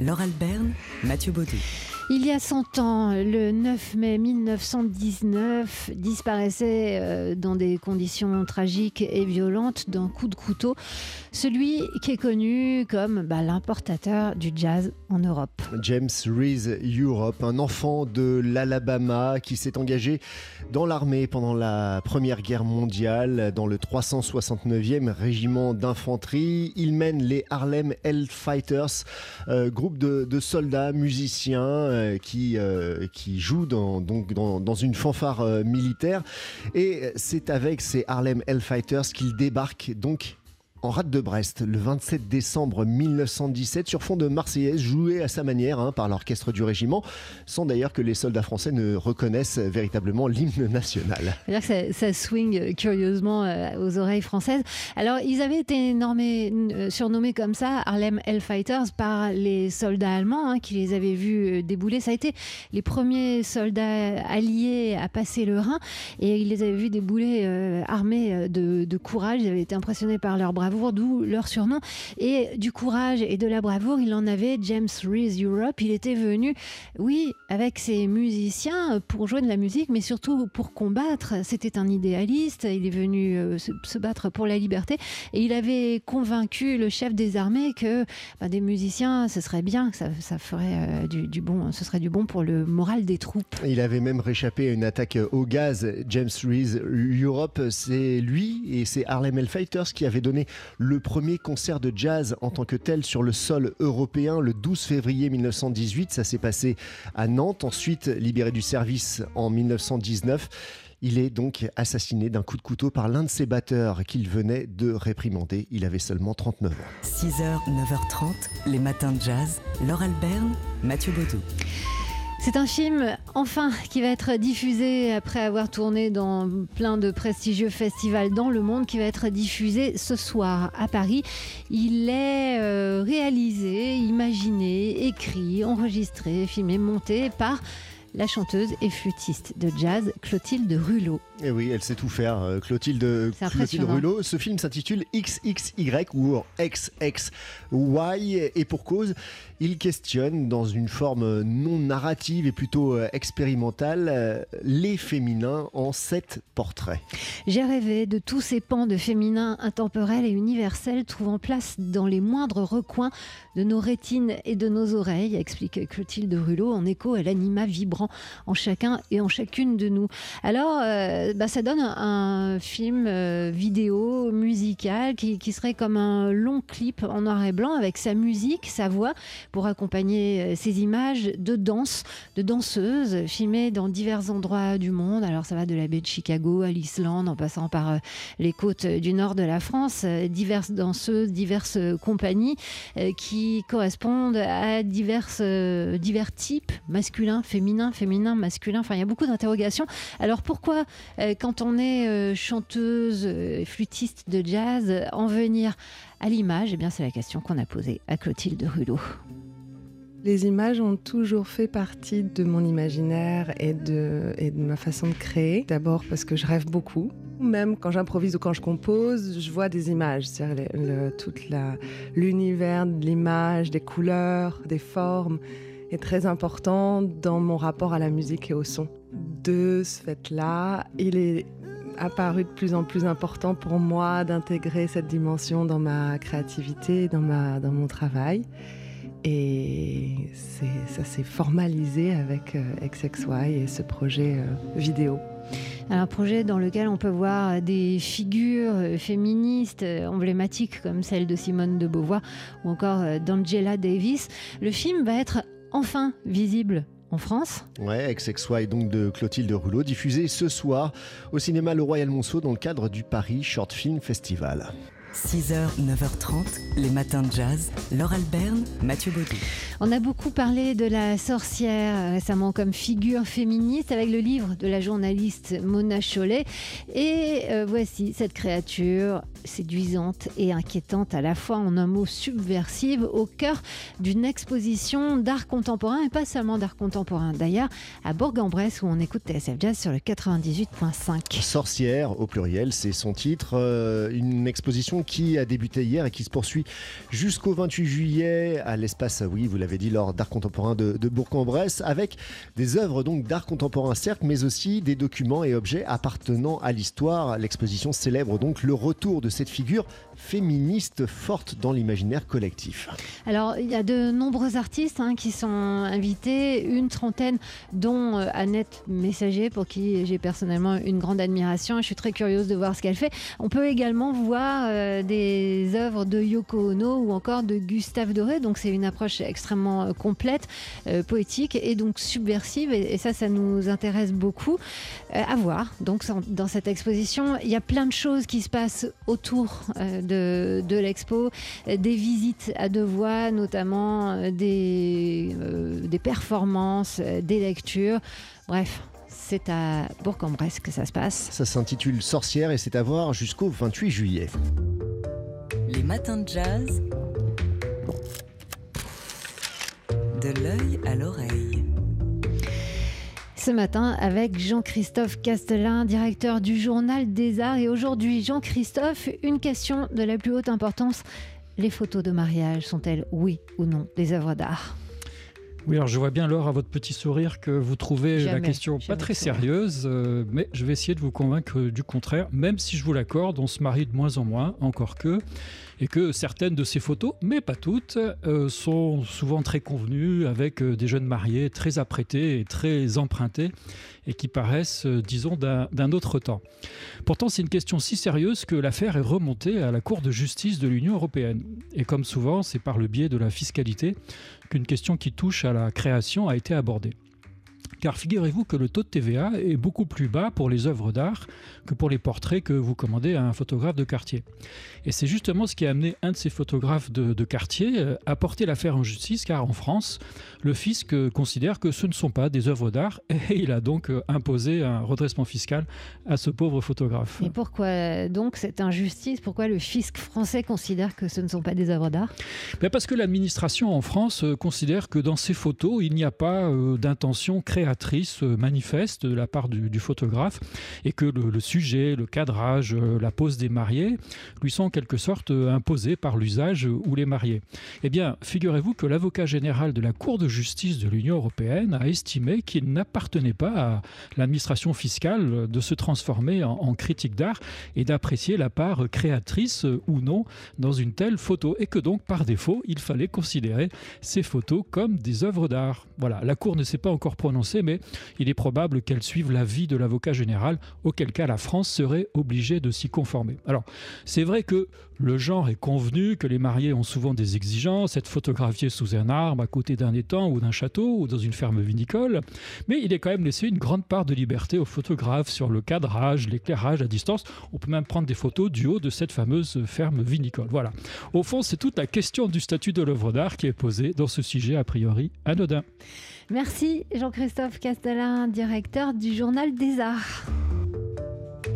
Laure Alberne, Mathieu Baudou. Il y a 100 ans, le 9 mai 1919, disparaissait euh, dans des conditions tragiques et violentes d'un coup de couteau celui qui est connu comme bah, l'importateur du jazz en Europe. James Reese Europe, un enfant de l'Alabama qui s'est engagé dans l'armée pendant la Première Guerre mondiale dans le 369e régiment d'infanterie. Il mène les Harlem Hellfighters, euh, groupe de, soldats musiciens euh, qui, euh, qui joue dans, donc dans, une fanfare euh, militaire. Et c'est avec ces Harlem Hellfighters qu'il débarque donc en rade de Brest le 27 décembre 1917 sur fond de Marseillaise jouée à sa manière hein, par l'orchestre du régiment, sans d'ailleurs que les soldats français ne reconnaissent véritablement l'hymne national. Que ça, swing curieusement euh, aux oreilles françaises. Alors ils avaient été euh, surnommés comme ça Harlem Hellfighters par les soldats allemands hein, qui les avaient vus euh, débouler. Ça a été les premiers soldats alliés à passer le Rhin et ils les avaient vus débouler armés de, de courage. Ils avaient été impressionnés par leur bravoure d'où leur surnom. Et du courage et de la bravoure, il en avait James Reese Europe. Il était venu, oui, avec ses musiciens pour jouer de la musique, mais surtout pour combattre. C'était un idéaliste. Il est venu euh, se, battre pour la liberté. Et il avait convaincu le chef des armées que bah, des musiciens, ce serait bien, ça, ferait euh, du, bon, ce serait du bon pour le moral des troupes. Il avait même réchappé à une attaque au gaz. James Reese Europe, c'est lui et c'est Harlem Hellfighters qui avaient donné le premier concert de jazz en tant que tel sur le sol européen le 12 février 1918. Ça s'est passé à Nantes. Ensuite, libéré du service en 1919. Il est donc assassiné d'un coup de couteau par l'un de ses batteurs qu'il venait de réprimander. Il avait seulement 39 ans. 6h, 9h30, les matins de jazz. Laure Alberne, Mathieu Baudou. C'est un film, enfin, qui va être diffusé après avoir tourné dans plein de prestigieux festivals dans le monde, qui va être diffusé ce soir à Paris. Il est euh, réalisé, imaginé, écrit, enregistré, filmé, monté par la chanteuse et flûtiste de jazz Clotilde Rulot. Et eh oui, elle sait tout faire, euh, Clotilde, Clotilde Rulot. Ce film s'intitule XXY ou XXY et pour cause, il questionne dans une forme non narrative et plutôt euh, expérimentale euh, les féminins en sept portraits. J'ai rêvé de tous ces pans de féminins intemporels et universels trouvant place dans les moindres recoins de nos rétines et de nos oreilles, explique Clotilde Rulot en écho à l'anima vibrant en chacun et en chacune de nous. Alors, euh, bah, ça donne un, film euh, vidéo musical qui, serait comme un long clip en noir et blanc avec sa musique, sa voix pour accompagner euh, ces images de danse, de danseuses filmées dans divers endroits du monde. Alors, ça va de la baie de Chicago à l'Islande en passant par les côtes du nord de la France, diverses danseuses, diverses compagnies qui correspondent à divers types masculins, féminins, féminin, masculin. Enfin, il y a beaucoup d'interrogations. Alors pourquoi, euh, quand on est euh, chanteuse, euh, flûtiste de jazz, en venir à l'image? Eh bien, c'est la question qu'on a posée à Clotilde Rulot. Les images ont toujours fait partie de mon imaginaire et de, et de ma façon de créer. D'abord parce que je rêve beaucoup. Même quand j'improvise ou quand je compose, je vois des images. C'est-à-dire tout l'univers de l'image, des couleurs, des formes très important dans mon rapport à la musique et au son. De ce fait-là, il est apparu de plus en plus important pour moi d'intégrer cette dimension dans ma créativité, dans, ma, dans mon travail. Et ça s'est formalisé avec euh, XXY et ce projet euh, vidéo. Un projet dans lequel on peut voir des figures euh, féministes emblématiques comme celle de Simone de Beauvoir ou encore d'Angela Davis. Le film va être enfin visible en France. Ouais, XXY donc de Clotilde Rouleau, diffusé ce soir au cinéma Le Royal Monceau dans le cadre du Paris Short Film Festival. 6h, 9h30, les matins de jazz. Laure Alberne, Mathieu Baudou. On a beaucoup parlé de la sorcière récemment comme figure féministe avec le livre de la journaliste Mona Chollet. Et euh, voici cette créature séduisante et inquiétante à la fois, en un mot subversive, au cœur d'une exposition d'art contemporain et pas seulement d'art contemporain. D'ailleurs, à Bourg-en-Bresse où on écoute TSF Jazz sur le 98.5. Sorcière au pluriel, c'est son titre. Euh, une exposition qui a débuté hier et qui se poursuit jusqu'au 28 juillet à l'espace, oui, vous l'avez dit, lors d'art contemporain de, Bourg-en-Bresse, avec des œuvres donc d'art contemporain certes, mais aussi des documents et objets appartenant à l'histoire. L'exposition célèbre donc le retour de cette figure féministe forte dans l'imaginaire collectif. Alors, il y a de nombreux artistes hein, qui sont invités, une trentaine, dont euh, Annette Messager, pour qui j'ai personnellement une grande admiration. Je suis très curieuse de voir ce qu'elle fait. On peut également voir euh, des œuvres de Yoko Ono ou encore de Gustave Doré. Donc, c'est une approche extrêmement euh, complète, poétique et donc subversive. Et, ça, ça nous intéresse beaucoup à voir. Donc, dans cette exposition, il y a plein de choses qui se passent autour de, l'expo, des visites à deux voix, notamment euh, des, euh, des performances, euh, des lectures. Bref, c'est à Bourg-en-Bresse que ça se passe. Ça s'intitule Sorcière et c'est à voir jusqu'au 28 juillet. Matins de jazz. De l'œil à l'oreille ce matin avec Jean-Christophe Castelin, directeur du Journal des Arts. Et aujourd'hui, Jean-Christophe, une question de la plus haute importance. Les photos de mariage sont-elles, oui ou non, des œuvres d'art? Oui, alors je vois bien, Laure, à votre petit sourire, que vous trouvez la question pas très sérieuse, euh, mais je vais essayer de vous convaincre du contraire, même si je vous l'accorde, on se marie de moins en moins, encore que, et que certaines de ces photos, mais pas toutes, euh, sont souvent très convenues avec euh, des jeunes mariés très apprêtés et très empruntés, et qui paraissent, disons, d'un autre temps. Pourtant, c'est une question si sérieuse que l'affaire est remontée à la Cour de justice de l'Union européenne. Et comme souvent, c'est par le biais de la fiscalité qu'une question qui touche à la création a été abordée. Car figurez-vous que le taux de TVA est beaucoup plus bas pour les œuvres d'art que pour les portraits que vous commandez à un photographe de quartier. Et c'est justement ce qui a amené un de ces photographes de, quartier euh, à porter l'affaire en justice, car en France, le fisc euh, considère que ce ne sont pas des œuvres d'art et il a donc euh, imposé un redressement fiscal à ce pauvre photographe. Et pourquoi donc cette injustice? Pourquoi le fisc français considère que ce ne sont pas des œuvres d'art? Ben Parce que l'administration en France considère que dans ces photos, il n'y a pas d'intention créatrice manifeste de la part du, photographe et que le, sujet, le cadrage, la pose des mariés lui sont quelque sorte euh, imposé par l'usage ou les mariés. Eh bien, figurez-vous que l'avocat général de la Cour de justice de l'Union européenne a estimé qu'il n'appartenait pas à l'administration fiscale de se transformer en, critique d'art et d'apprécier la part créatrice euh, ou non dans une telle photo et que donc par défaut il fallait considérer ces photos comme des œuvres d'art. Voilà, la Cour ne s'est pas encore prononcée mais il est probable qu'elle suive l'avis de l'avocat général auquel cas la France serait obligée de s'y conformer. Alors c'est vrai que le genre est convenu, que les mariés ont souvent des exigences, être photographiés sous un arbre, à côté d'un étang ou d'un château ou dans une ferme vinicole, mais il est quand même laissé une grande part de liberté aux photographes sur le cadrage, l'éclairage à distance. On peut même prendre des photos du haut de cette fameuse ferme vinicole. Voilà. Au fond, c'est toute la question du statut de l'œuvre d'art qui est posée dans ce sujet a priori anodin. Merci Jean-Christophe Castellin, directeur du Journal des Arts.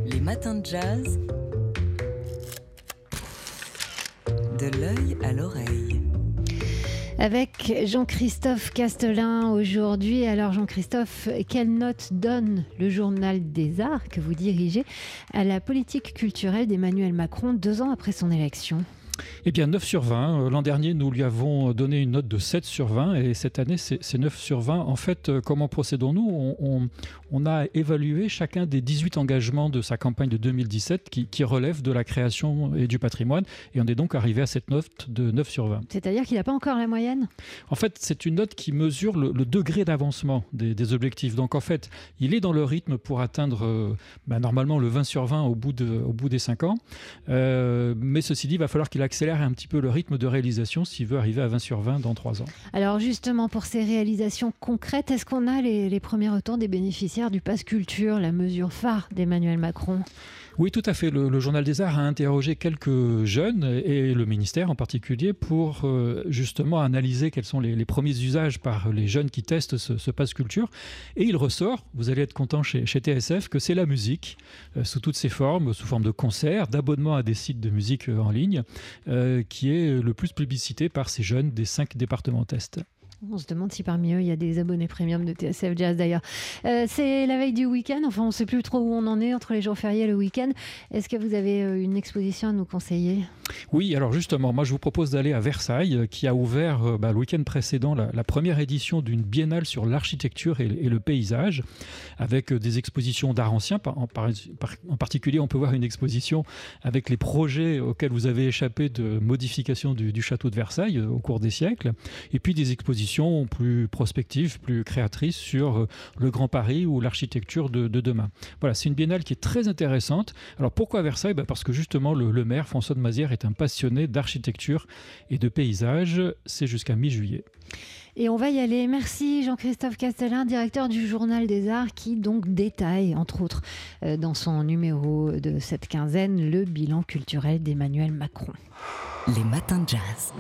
Les matins de jazz De l'œil à l'oreille. Avec Jean-Christophe Castelin aujourd'hui. Alors Jean-Christophe, quelle note donne le journal des arts que vous dirigez à la politique culturelle d'Emmanuel Macron deux ans après son élection? Eh bien, 9 sur 20. Euh, l'an dernier, nous lui avons donné une note de 7 sur 20 et cette année, c'est 9 sur 20. En fait, euh, comment procédons-nous? On, a évalué chacun des 18 engagements de sa campagne de 2017 qui, qui relèvent de la création et du patrimoine et on est donc arrivé à cette note de 9 sur 20. C'est-à-dire qu'il n'a pas encore la moyenne? En fait, c'est une note qui mesure le, degré d'avancement des, objectifs. Donc, en fait, il est dans le rythme pour atteindre euh, bah, normalement le 20 sur 20 au bout, de, au bout des 5 ans. mais ceci dit, il va falloir qu'il accélère un petit peu le rythme de réalisation s'il veut arriver à 20 sur 20 dans 3 ans. Alors justement, pour ces réalisations concrètes, est-ce qu'on a les, les premiers retours des bénéficiaires du Pass Culture, la mesure phare d'Emmanuel Macron? Oui, tout à fait. Le, Journal des Arts a interrogé quelques jeunes et le ministère en particulier pour euh, justement analyser quels sont les, premiers usages par les jeunes qui testent ce, passe culture. Et il ressort, vous allez être content chez, TSF, que c'est la musique euh, sous toutes ses formes, sous forme de concerts, d'abonnements à des sites de musique en ligne, qui est le plus publicité par ces jeunes des cinq départements test. On se demande si parmi eux il y a des abonnés premium de TSF Jazz d'ailleurs. Euh, c'est la veille du week-end, enfin on ne sait plus trop où on en est entre les jours fériés et le week-end. Est-ce que vous avez euh, une exposition à nous conseiller? Oui, alors justement, moi je vous propose d'aller à Versailles euh, qui a ouvert bah, le week-end précédent la, première édition d'une biennale sur l'architecture et, le paysage avec des expositions d'art ancien. En, particulier, on peut voir une exposition avec les projets auxquels vous avez échappé de modification du, du château de Versailles au cours des siècles et puis des expositions plus prospective, plus créatrice sur euh, le Grand Paris ou l'architecture de, demain. Voilà, c'est une biennale qui est très intéressante. Alors pourquoi Versailles? Bah, Parce que justement, le, maire François de Mazière est un passionné d'architecture et de paysage. C'est jusqu'à mi-juillet. Et on va y aller. Merci Jean-Christophe Castellin, directeur du Journal des Arts, qui donc détaille, entre autres, euh, dans son numéro de cette quinzaine, le bilan culturel d'Emmanuel Macron. Les matins de jazz.